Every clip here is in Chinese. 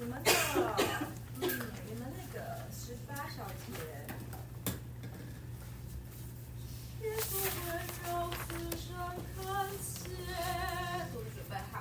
你们的，嗯，你们那个十八小节，都准备好。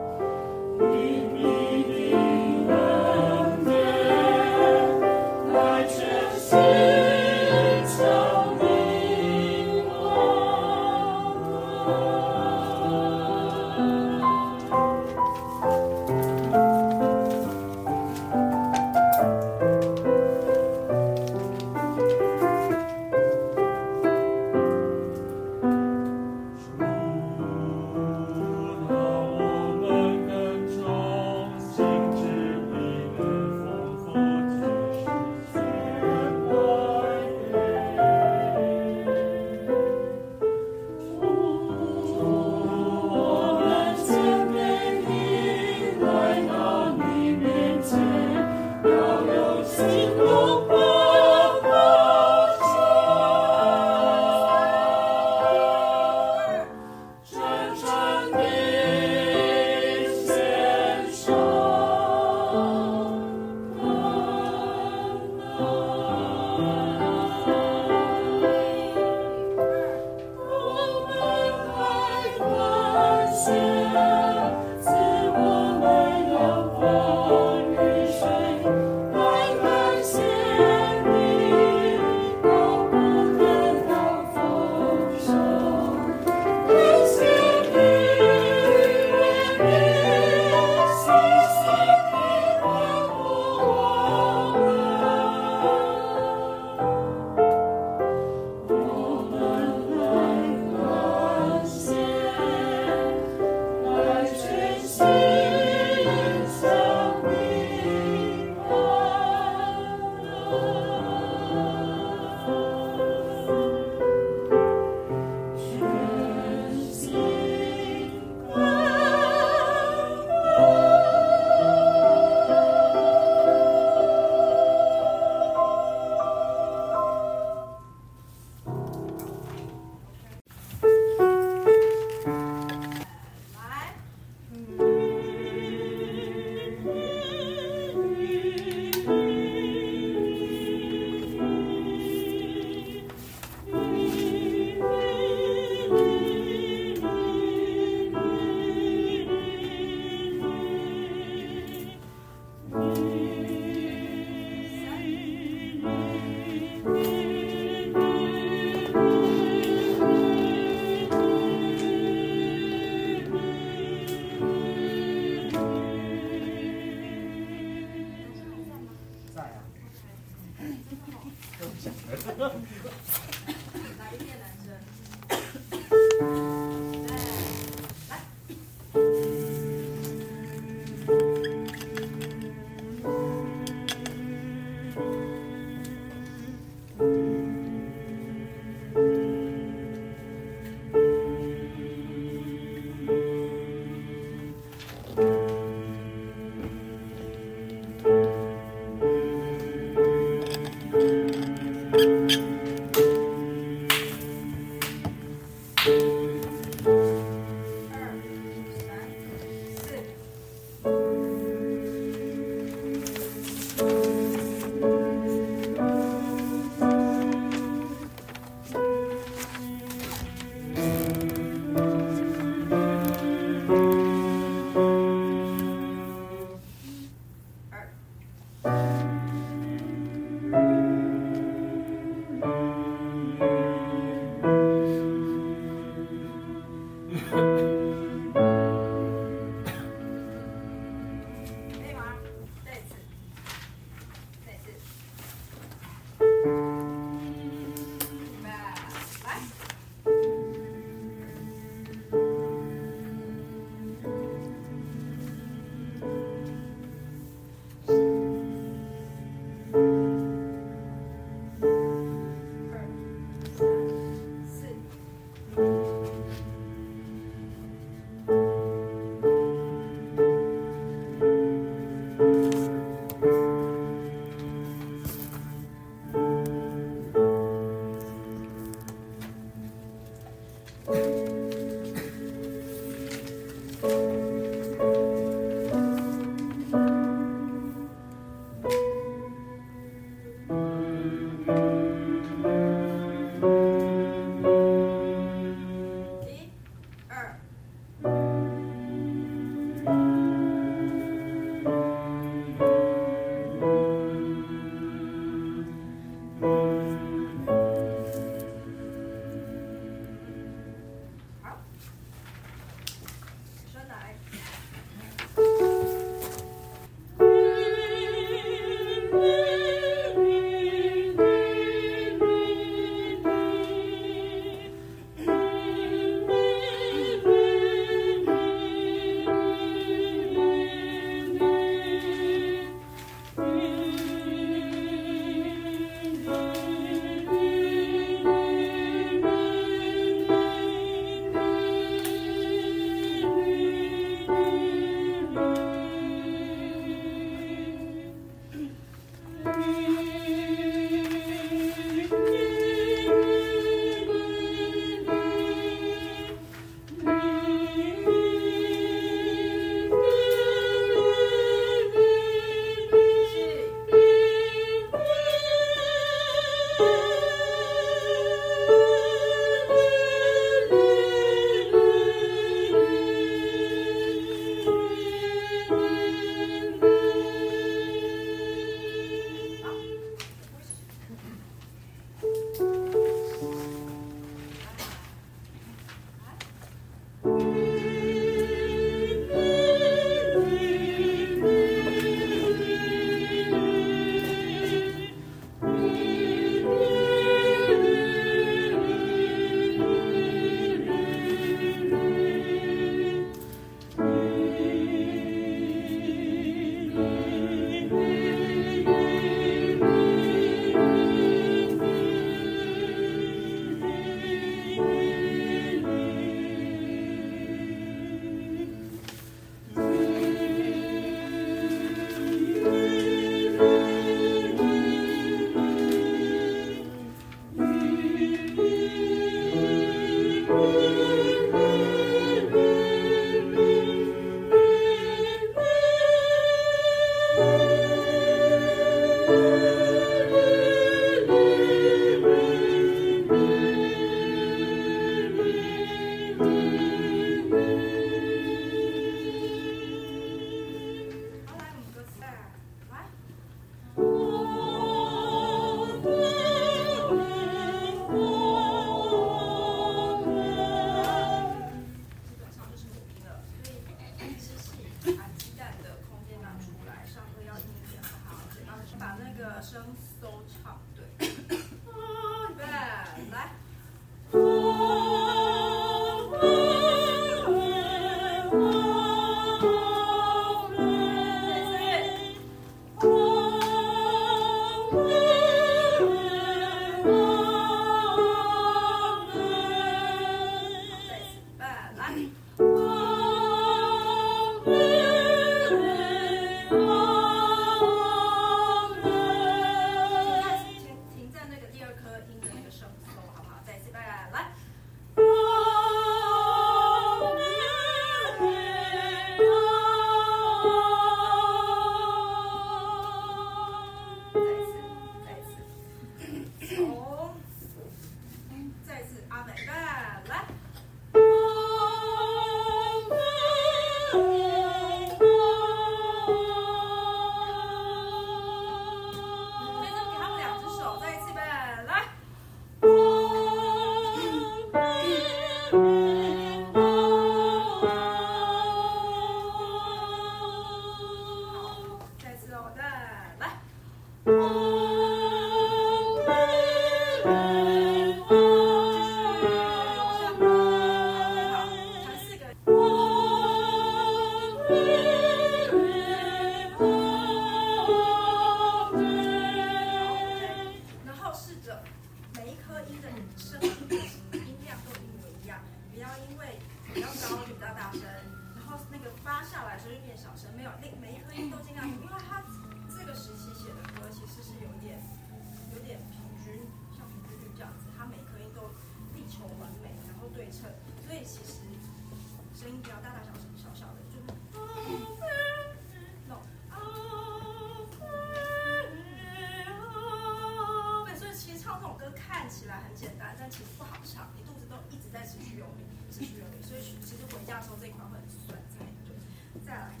所以其实回家的时候这一块会很酸，菜对。再，来。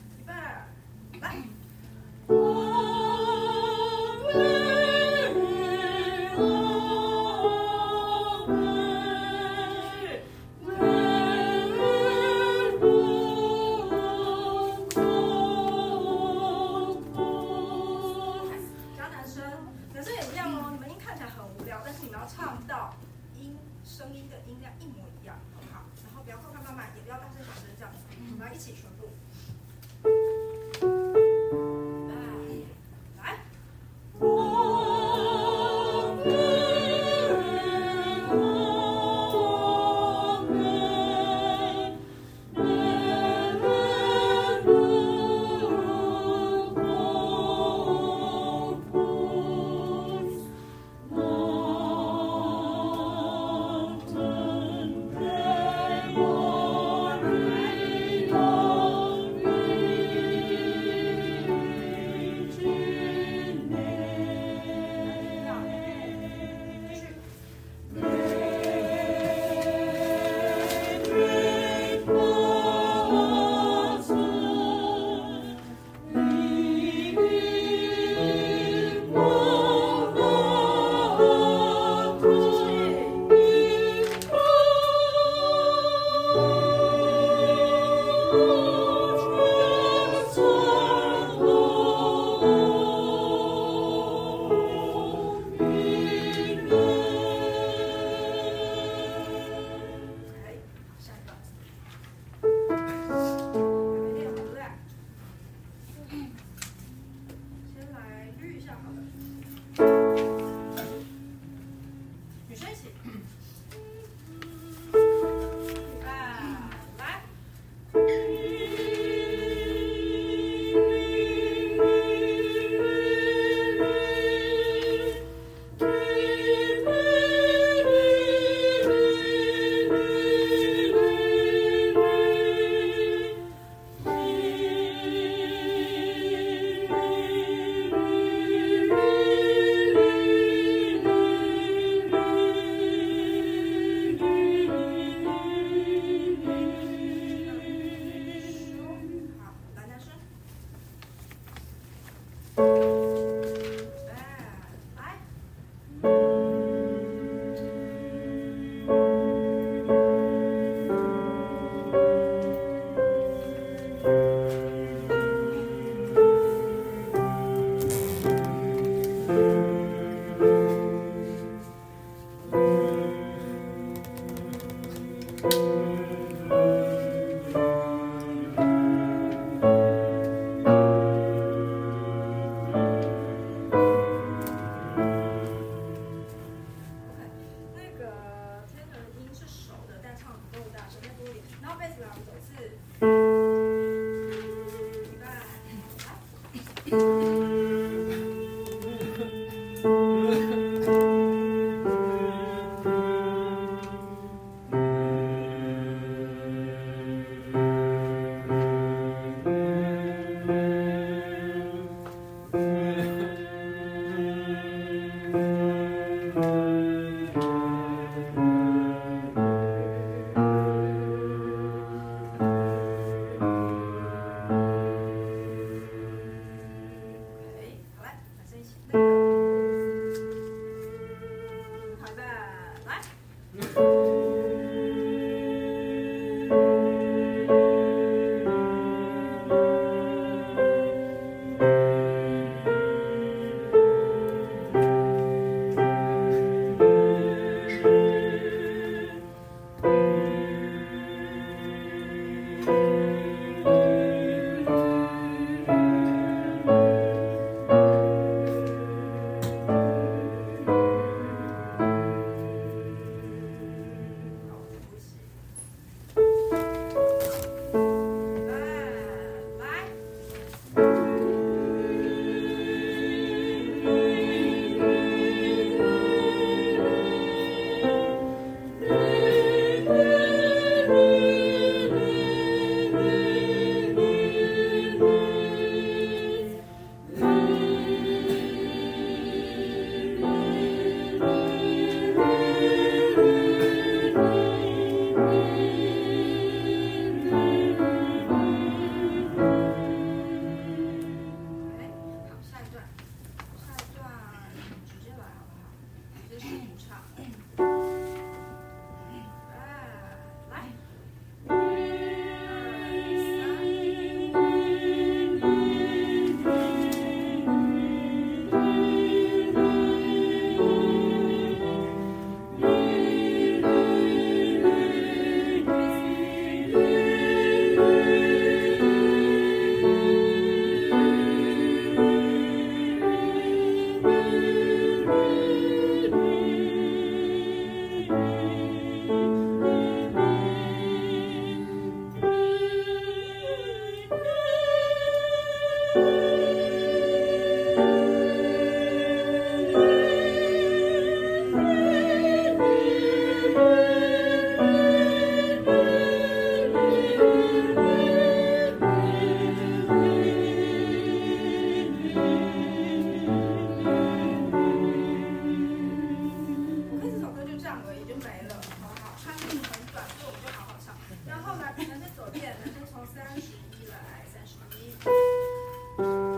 alkalmazás, nyilván állítás, ami